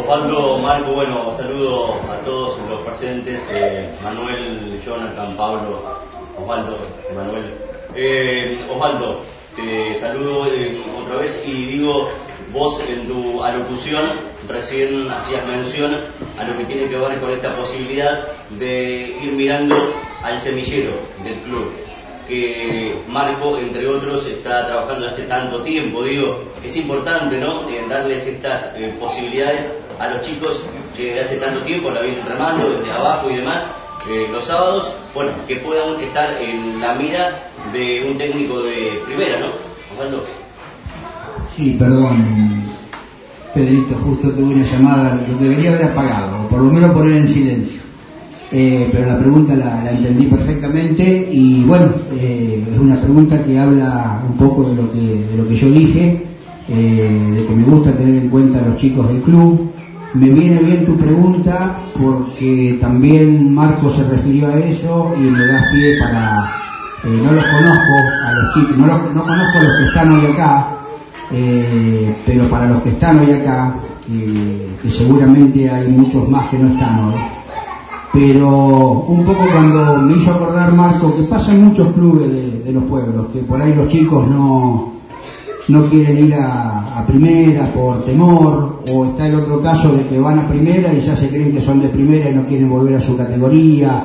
Osvaldo, Marco, bueno, saludo a todos los presentes, eh, Manuel, Jonathan, Pablo, Osvaldo, Manuel. Eh, Osvaldo, te saludo eh, otra vez y digo, vos en tu alocución recién hacías mención a lo que tiene que ver con esta posibilidad de ir mirando al semillero del club que Marco, entre otros, está trabajando hace tanto tiempo. Digo, es importante, ¿no? Eh, darles estas eh, posibilidades a los chicos que hace tanto tiempo la vienen remando desde abajo y demás, los sábados, bueno, que puedan estar en la mira de un técnico de primera, ¿no? Osvaldo. Sí, perdón, Pedrito, justo tuve una llamada, lo debería haber apagado, o por lo menos poner en silencio. Eh, pero la pregunta la, la, entendí perfectamente y bueno, eh, es una pregunta que habla un poco de lo que, de lo que yo dije, eh, de que me gusta tener en cuenta a los chicos del club. Me viene bien tu pregunta porque también Marco se refirió a eso y me das pie para... no los conozco a los chicos, no, los, no conozco a los que están hoy acá, pero para los que están hoy acá, que seguramente hay muchos más que no están hoy, pero un poco cuando me hizo acordar Marco que pasa en muchos clubes de los pueblos, que por ahí los chicos no, no quieren ir a, primera por temor, o está el otro caso de que van a primera y ya se creen que son de primera y no quieren volver a su categoría.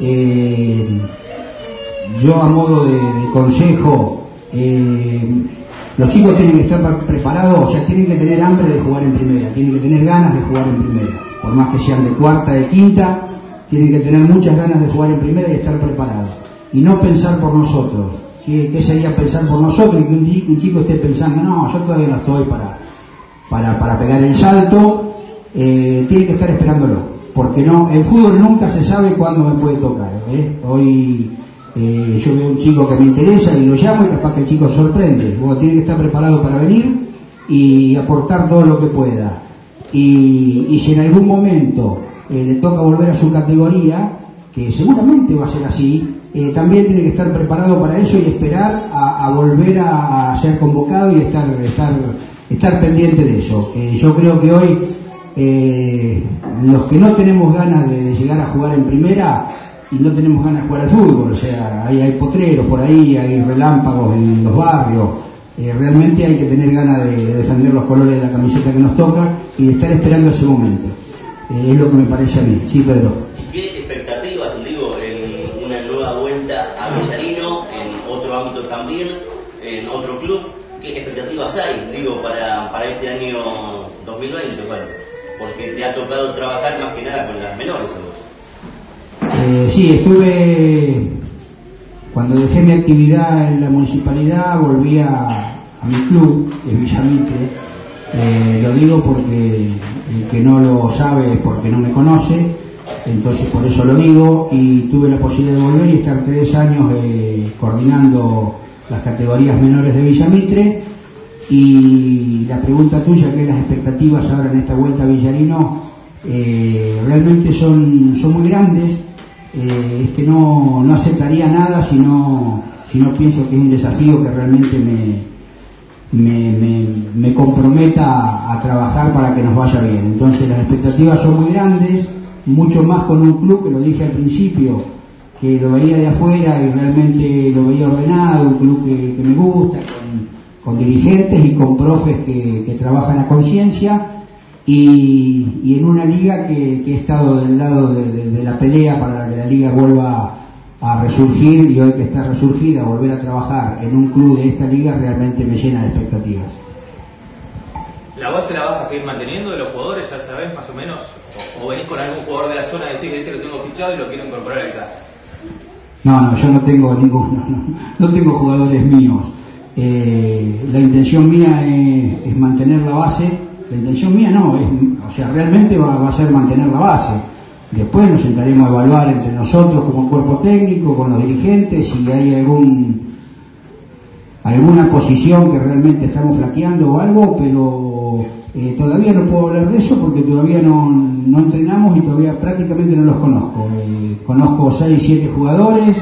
Eh, yo a modo de, de consejo, eh, los chicos tienen que estar preparados, o sea, tienen que tener hambre de jugar en primera, tienen que tener ganas de jugar en primera, por más que sean de cuarta, de quinta, tienen que tener muchas ganas de jugar en primera y estar preparados. Y no pensar por nosotros. ¿Qué, qué sería pensar por nosotros? Y que un chico, esté pensando, no, yo todavía no estoy para, para, para pegar el salto. Eh, tiene que estar esperándolo. Porque no, el fútbol nunca se sabe cuándo me puede tocar. ¿eh? Hoy eh, yo veo un chico que me interesa y lo llamo y capaz que el chico sorprende. Bueno, tiene que estar preparado para venir y aportar todo lo que pueda. Y, si en algún momento le toca volver a su categoría, que seguramente va a ser así, eh, también tiene que estar preparado para eso y esperar a, volver a, ser convocado y estar, estar, estar pendiente de eso. Eh, yo creo que hoy los que no tenemos ganas de, llegar a jugar en primera y no tenemos ganas de jugar al fútbol, o sea, hay, hay potreros por ahí, hay relámpagos en los barrios, realmente hay que tener ganas de, de los colores de la camiseta que nos toca y de estar esperando ese momento. Eh, es lo que me parece a mí. Sí, Pedro. digo, para, para este año 2020, bueno, porque te ha tocado trabajar más que nada con las menores. Eh, sí, estuve, cuando dejé mi actividad en la municipalidad, volví a, mi club de Villamitre. Eh, lo digo porque el que no lo sabe es porque no me conoce, entonces por eso lo digo y tuve la posibilidad de volver y estar tres años eh, coordinando las categorías menores de Villamitre y la pregunta tuya, que las expectativas ahora en esta vuelta a Villarino, eh, realmente son, son muy grandes, eh, es que no, no aceptaría nada si no, si no pienso que es un desafío que realmente me, me, me, me, comprometa a trabajar para que nos vaya bien. Entonces las expectativas son muy grandes, mucho más con un club que lo dije al principio, que lo veía de afuera y realmente lo veía ordenado, un club que, que me gusta, con, con, dirigentes y con profes que, que trabajan a conciencia y, y, en una liga que, que, he estado del lado de, de, de la pelea para que la liga vuelva a resurgir y hoy que está resurgida, volver a trabajar en un club de esta liga realmente me llena de expectativas. ¿La base la vas a seguir manteniendo de los jugadores, ya sabes, más o menos? ¿O, o venís con algún jugador de la zona y decís que este lo tengo fichado y lo quiero incorporar a casa? No, no, yo no tengo ninguno, no, no tengo jugadores míos. Eh, la intención mía es, mantener la base, La intención mía no, es, o sea, realmente va, a ser mantener la base. Después nos sentaremos a evaluar entre nosotros como cuerpo técnico, con los dirigentes, si hay algún alguna posición que realmente estamos flaqueando o algo, pero eh, todavía no puedo hablar de eso porque todavía no, no entrenamos y todavía prácticamente no los conozco. Eh, conozco 6, 7 jugadores,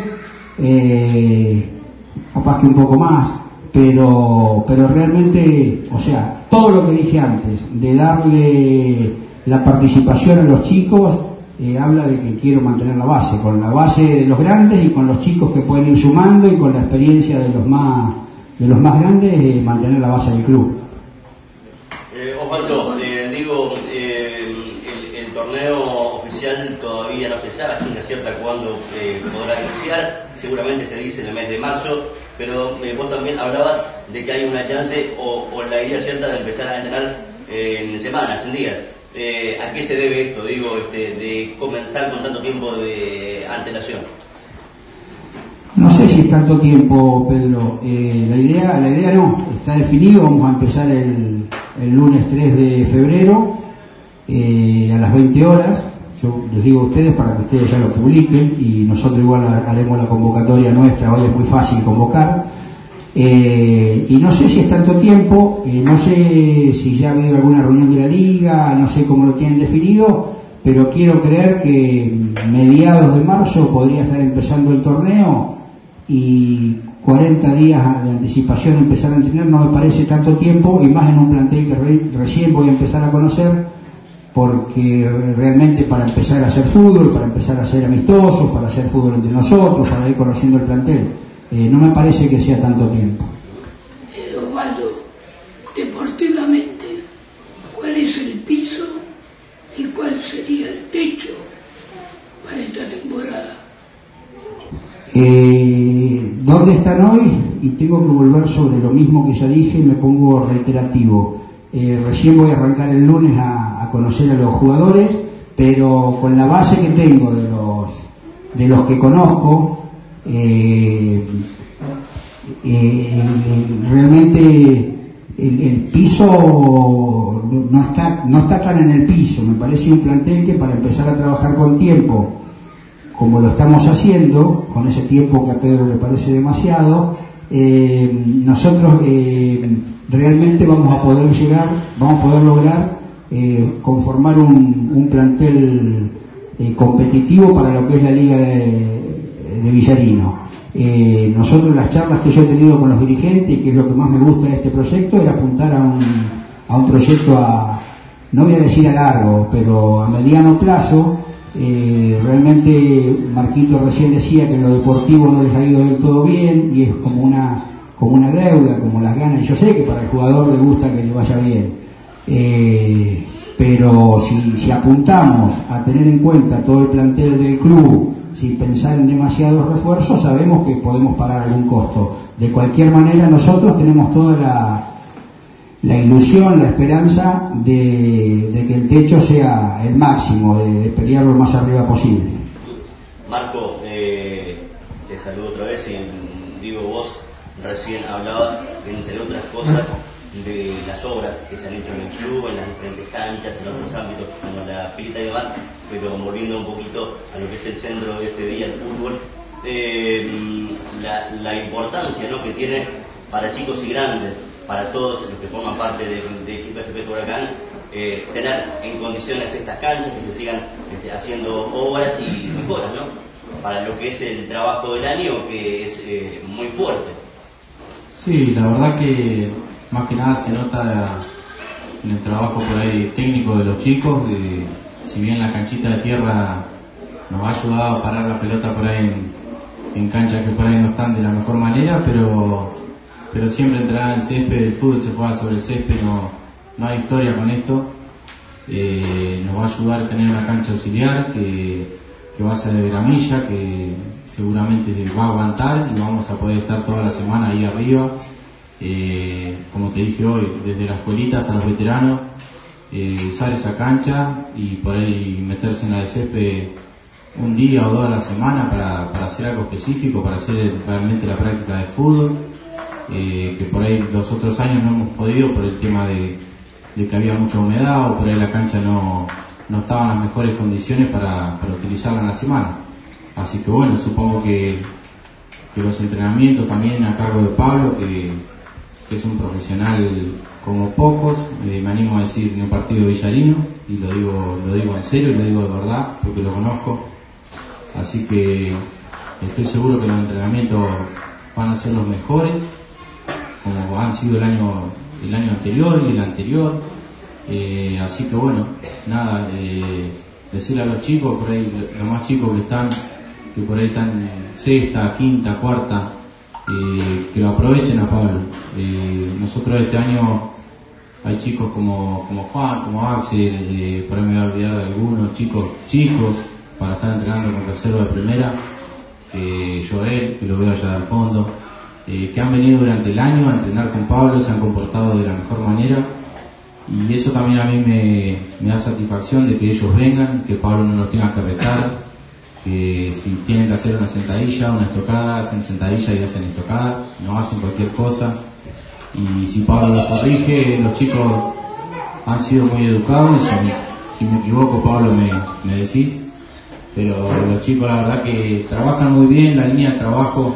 capaz que un poco más, pero, pero realmente, o sea, todo lo que dije antes, de darle la participación a los chicos, eh, habla de que quiero mantener la base, con la base de los grandes y con los chicos que pueden ir sumando y con la experiencia de los más, de los más grandes, eh, mantener la base del club. Eh, Osvaldo, eh, digo, el, torneo oficial todavía no se sabe, ciencia cierta cuándo podrá iniciar, seguramente se dice en el mes de marzo, pero eh, vos también hablabas de que hay una chance o, la idea cierta de empezar a entrenar eh, en semanas, en días. Eh, ¿A qué se debe esto, digo, este, de comenzar con tanto tiempo de antelación? No sé si es tanto tiempo, Pedro. Eh, la idea, la idea no, está definido. Vamos a empezar el, el lunes 3 de febrero a las 20 horas. Yo les digo a ustedes para que ustedes ya lo publiquen y nosotros igual ha- haremos la convocatoria nuestra. Hoy es muy fácil convocar. Eh, y no sé si es tanto tiempo, eh, no sé si ya ha habido alguna reunión de la liga, no sé cómo lo tienen definido, pero quiero creer que mediados de marzo podría estar empezando el torneo y 40 días de anticipación empezar a entrenar no me parece tanto tiempo y más en un plantel que re- recién voy a empezar a conocer porque realmente para empezar a hacer fútbol, para empezar a ser amistosos, para hacer fútbol entre nosotros, para ir conociendo el plantel, eh, no me parece que sea tanto tiempo. Eh, Osvaldo, deportivamente, ¿cuál es el piso y cuál sería el techo para esta temporada? Eh, ¿Dónde están hoy? Y tengo que volver sobre lo mismo que ya dije y me pongo reiterativo. Eh, recién voy a arrancar el lunes a, conocer a los jugadores, pero con la base que tengo de los, de los que conozco, eh, eh, realmente el, el piso no está, no está tan en el piso. Me parece un plantel que para empezar a trabajar con tiempo, como lo estamos haciendo, con ese tiempo que a Pedro le parece demasiado, eh, nosotros eh, realmente vamos a poder llegar, vamos a poder lograr eh, conformar un, plantel eh, competitivo para lo que es la Liga de, Villarino. Eh, nosotros las charlas que yo he tenido con los dirigentes, que es lo que más me gusta de este proyecto, era apuntar a un, a un proyecto a, no voy a decir a largo, pero a mediano plazo. Eh, realmente Marquito recién decía que en lo deportivo no les ha ido del todo bien y es como una, como una deuda, como las ganas. Yo sé que para el jugador le gusta que le vaya bien. Eh, pero si, si apuntamos a tener en cuenta todo el plantel del club, sin pensar en demasiados refuerzos, sabemos que podemos pagar algún costo. De cualquier manera, nosotros tenemos toda la, la ilusión, la esperanza de, de que el techo sea el máximo, de, de pelear lo más arriba posible. Marco, eh, te saludo otra vez y digo vos recién hablabas, entre otras cosas, de las obras que se han hecho en el club, en las diferentes canchas, en otros ámbitos como la pilita y demás, pero volviendo un poquito a lo que es el centro de este día, el fútbol, eh, la, la importancia ¿no? que tiene para chicos y grandes, para todos los que forman parte de, de Equipo FP Huracán, eh, tener en condiciones estas canchas, que se sigan este, haciendo obras y mejoras, ¿no? Para lo que es el trabajo del año, que es eh, muy fuerte. Sí, la verdad que más que nada se nota en el trabajo por ahí técnico de los chicos, de, si bien la canchita de tierra nos ha ayudado a parar la pelota por ahí en, en canchas que por ahí no están de la mejor manera, pero, pero siempre entrenar en césped, el fútbol se juega sobre el césped, no, no hay historia con esto. Eh, nos va a ayudar a tener una cancha auxiliar que, que va a ser de gramilla, que seguramente va a aguantar y vamos a poder estar toda la semana ahí arriba. Eh, como te dije hoy, desde la escuelita hasta los veteranos, eh, usar esa cancha y por ahí meterse en la de césped un día o dos a la semana para, para hacer algo específico, para hacer realmente la práctica de fútbol, eh, que por ahí los otros años no hemos podido por el tema de, que había mucha humedad o por ahí la cancha no, no estaba en las mejores condiciones para, para utilizarla en la semana. Así que bueno, supongo que, que los entrenamientos también a cargo de Pablo, que, es un profesional como pocos, eh, me animo a decir en un partido villarino, y lo digo, lo digo en serio, y lo digo de verdad, porque lo conozco. Así que estoy seguro que los entrenamientos van a ser los mejores, como han sido el año, el año anterior y el anterior. Eh, así que bueno, nada, eh, decirle a los chicos, por ahí, los más chicos que están, que por ahí están en sexta, quinta, cuarta, eh, que lo aprovechen a Pablo. Eh, nosotros este año hay chicos como, como Juan, como Axel, eh, por ahí me voy a olvidar de algunos chicos chicos para estar entrenando con tercero de primera, que Joel, que lo veo allá al fondo, eh, que han venido durante el año a entrenar con Pablo, se han comportado de la mejor manera y eso también a mí me, da satisfacción de que ellos vengan, que Pablo no los tenga que retar, que si tienen que hacer una sentadilla, una estocada, hacen sentadilla y hacen estocada, no hacen cualquier cosa. Y si Pablo los corrige, los chicos han sido muy educados si me, si me equivoco, Pablo, me, me decís. Pero los chicos, la verdad, que trabajan muy bien, la línea de trabajo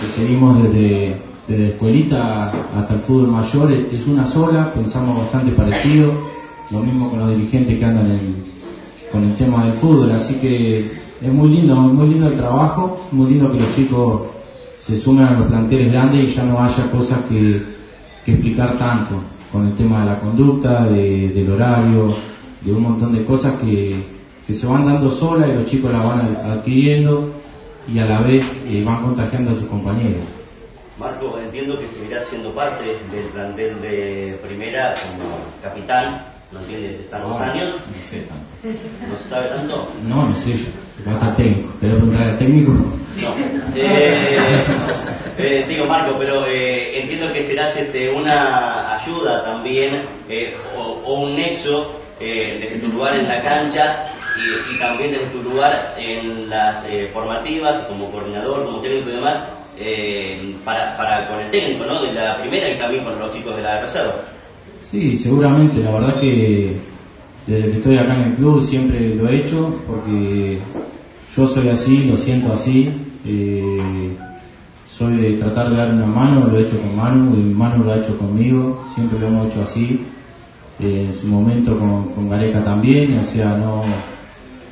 que seguimos desde, desde escuelita hasta el fútbol mayor es una sola, pensamos bastante parecido, lo mismo con los dirigentes que andan con el tema del fútbol, así que es muy lindo, muy lindo el trabajo, muy lindo que los chicos se sumen a los planteles grandes y ya no haya cosas que, que explicar tanto con el tema de la conducta, de- del horario, de un montón de cosas que, que se van dando sola y los chicos las van adquiriendo y a la vez eh, van contagiando a sus compañeros. Marco, entiendo que seguirás siendo parte del plantel de primera como capitán, ¿no? De tantos años, No sé tanto. no se sabe tanto. No, no sé yo. A estar técnico. ¿Querés preguntar al técnico? No. Eh, eh, digo, Marco, pero eh, entiendo que serás este, una ayuda también eh, o, o un nexo desde tu lugar en la cancha y, también desde tu lugar en las eh, formativas, como coordinador, como técnico y demás, eh, para, para con el técnico ¿no? de la primera y también con los chicos de la reserva. Sí, seguramente. La verdad que desde que estoy acá en el club siempre lo he hecho porque yo soy así, lo siento así. eh, soy de tratar de dar una mano, lo he hecho con Manu y Manu lo ha hecho conmigo. Siempre lo hemos hecho así. en su momento con, con Gareca también, o sea, no,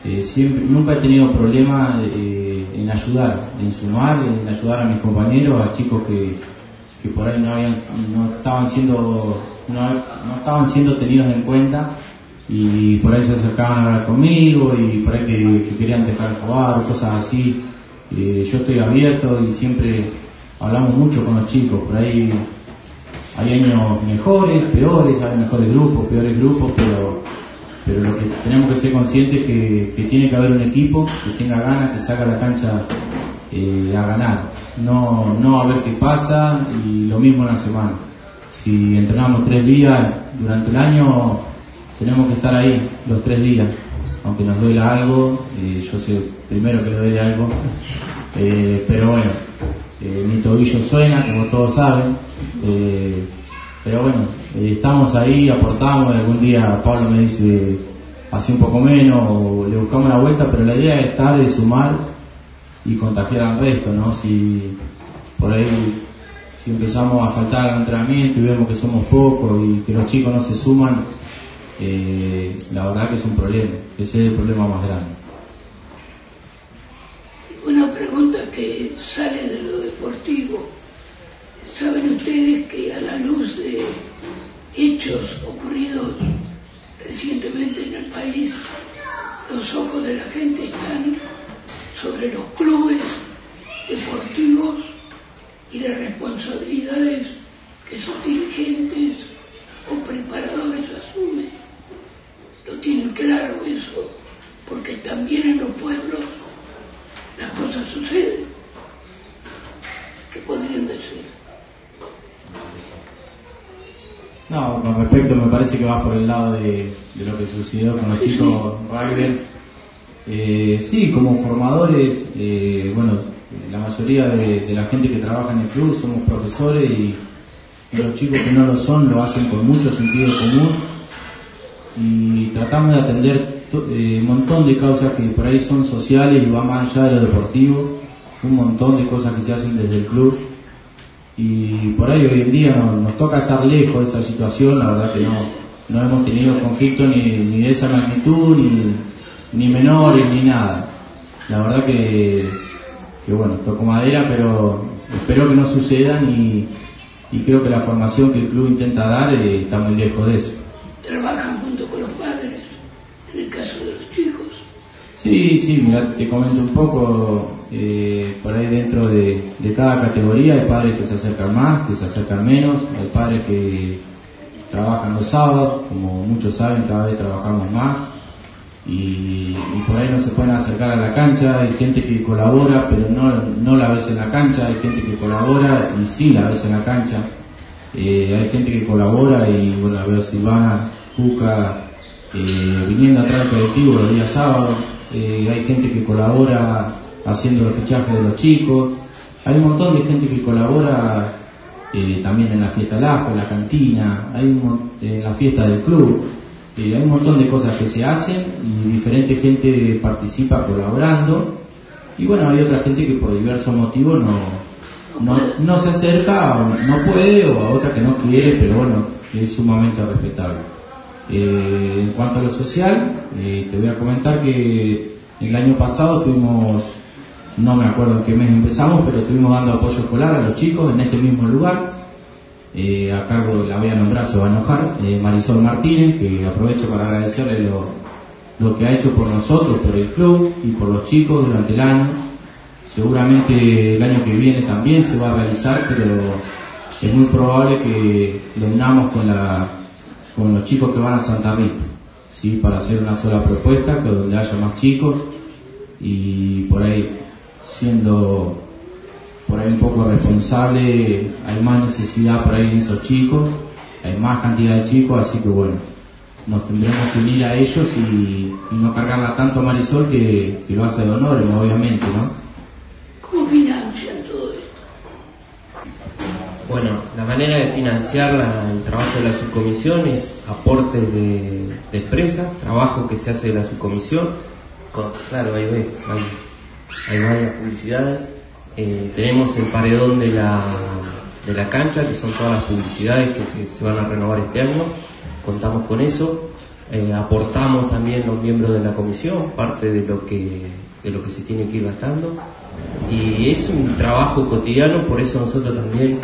eh, siempre, nunca he tenido problema eh, en ayudar, en sumar, en ayudar a mis compañeros, a chicos que, que por ahí no habían, no estaban siendo, no, no estaban siendo tenidos en cuenta y por ahí se acercaban a hablar conmigo y por ahí que, que querían dejar jugar o cosas así. Eh, yo estoy abierto y siempre hablamos mucho con los chicos, por ahí hay años mejores, peores, hay mejores grupos, peores grupos, pero, pero lo que tenemos que ser conscientes es que, tiene que haber un equipo que tenga ganas, que salga a la cancha eh, a ganar, no, no a ver qué pasa y lo mismo en la semana. Si entrenamos tres días durante el año, tenemos que estar ahí los tres días, aunque nos duela algo, eh, yo sé primero que le duele algo, eh, pero bueno, eh, mi tobillo suena, como todos saben, pero bueno, eh, estamos ahí, aportamos, algún día Pablo me dice, hace un poco menos, o le buscamos la vuelta, pero la idea es estar, de sumar y contagiar al resto, ¿no? Si por ahí, si empezamos a faltar al entrenamiento y vemos que somos pocos y que los chicos no se suman, eh, la verdad que es un problema, ese es el problema más grande. Una pregunta que sale de lo deportivo. ¿Saben ustedes que a la luz de hechos ocurridos recientemente en el país, los ojos de la gente están sobre los clubes deportivos y las responsabilidades que sus dirigentes o preparadores asumen? ¿Lo tienen claro eso? Porque también en los pueblos las cosas suceden. ¿Qué podrían decir? Me parece que vas por el lado de, de lo que sucedió con los chicos Rugby. Eh, sí, como formadores, eh, bueno, la mayoría de, de la gente que trabaja en el club somos profesores y, los chicos que no lo son lo hacen con mucho sentido común. Y tratamos de atender eh, un montón de causas que por ahí son sociales y van más allá de lo deportivo, un montón de cosas que se hacen desde el club y por ahí hoy en día nos, toca estar lejos de esa situación, la verdad que no, no hemos tenido conflicto ni, ni de esa magnitud, ni, ni menores, ni nada. La verdad que, que bueno, toco madera, pero espero que no sucedan y, y creo que la formación que el club intenta dar eh, está muy lejos de eso. ¿Trabajan junto con los padres en el caso de los chicos? Sí, sí, mira, te comento un poco, eh, por ahí dentro de, cada categoría hay padres que se acercan más, que se acercan menos, hay padres que trabajan los sábados, como muchos saben, cada vez trabajamos más y, por ahí no se pueden acercar a la cancha, hay gente que colabora pero no, no la ves en la cancha, hay gente que colabora y sí la ves en la cancha, eh, hay gente que colabora y bueno, veo Silvana, Cuca, eh, viniendo atrás del colectivo los días sábados, eh, hay gente que colabora haciendo los fichajes de los chicos, hay un montón de gente que colabora eh, también en la fiesta del ajo, en la cantina, hay en la fiesta del club, eh, hay un montón de cosas que se hacen y diferente gente participa colaborando. Y bueno, hay otra gente que por diversos motivos no, no, se acerca, o no puede o a otra que no quiere, pero bueno, es sumamente respetable. Eh, en cuanto a lo social, eh, te voy a comentar que el año pasado tuvimos, no me acuerdo en qué mes empezamos, pero estuvimos dando apoyo escolar a los chicos en este mismo lugar. Eh, a cargo, la voy a nombrar, se va a enojar, Marisol Martínez, que aprovecho para agradecerle lo, lo que ha hecho por nosotros, por el club y por los chicos durante el año. Seguramente el año que viene también se va a realizar, pero es muy probable que lo unamos con la con los chicos que van a Santa Rita, ¿sí? para hacer una sola propuesta, que donde haya más chicos y por ahí siendo por ahí un poco responsable, hay más necesidad por ahí en esos chicos, hay más cantidad de chicos, así que bueno, nos tendremos que unir a ellos y, no cargarla tanto a Marisol que, lo hace de honor, obviamente, ¿no? ¿Cómo financian todo esto? Bueno, la manera de financiar el trabajo de la subcomisión es aporte de, de empresa, trabajo que se hace de la subcomisión. claro, ahí ves, hay, varias publicidades. Eh, tenemos el paredón de la, de la cancha, que son todas las publicidades que se, van a renovar este año. Contamos con eso. Eh, aportamos también los miembros de la comisión, parte de lo que, de lo que se tiene que ir gastando. Y es un trabajo cotidiano, por eso nosotros también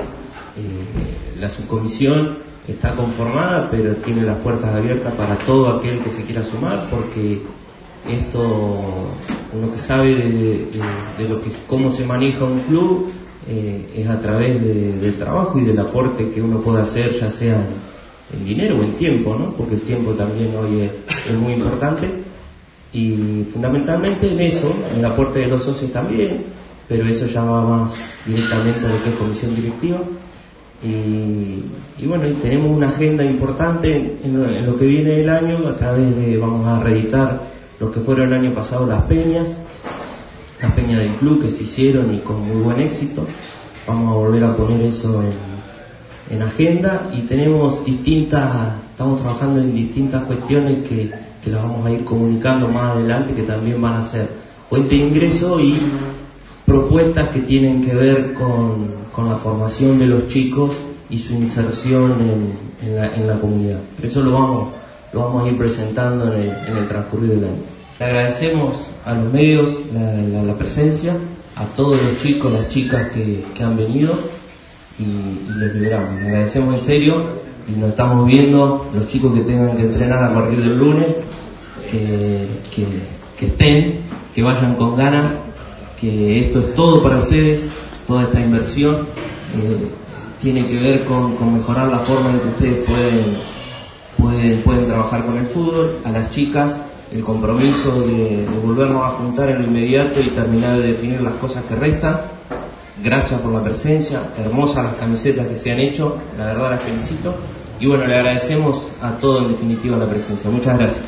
eh, la subcomisión está conformada, pero tiene las puertas abiertas para todo aquel que se quiera sumar, porque esto, uno que sabe de, lo que cómo se maneja un club eh, es a través del trabajo y del aporte que uno puede hacer, ya sea en, dinero o en tiempo, ¿no? porque el tiempo también hoy es, muy importante. Y fundamentalmente en eso, en el aporte de los socios también, pero eso ya va más directamente a lo que es comisión directiva. Y, bueno, y tenemos una agenda importante en lo, que viene del año, a través de, vamos a reeditar lo que fueron el año pasado las peñas, las peñas del club que se hicieron y con muy buen éxito. Vamos a volver a poner eso en, en agenda y tenemos distintas, estamos trabajando en distintas cuestiones que, que las vamos a ir comunicando más adelante, que también van a ser fuente de ingreso y propuestas que tienen que ver con con la formación de los chicos y su inserción en, la, en la, comunidad. Eso lo vamos, lo vamos a ir presentando en el, en el transcurrir del año. Le agradecemos a los medios la, presencia, a todos los chicos, las chicas que, han venido y, y, les liberamos. Le agradecemos en serio y nos estamos viendo, los chicos que tengan que entrenar a partir del lunes, que estén, que vayan con ganas, que esto es todo para ustedes, toda esta inversión eh, tiene que ver con, mejorar la forma en que ustedes pueden, pueden, pueden trabajar con el fútbol, a las chicas el compromiso de, volvernos a juntar en lo inmediato y terminar de definir las cosas que restan. Gracias por la presencia, hermosas las camisetas que se han hecho, la verdad las felicito. Y bueno, le agradecemos a todos en definitiva la presencia. Muchas gracias.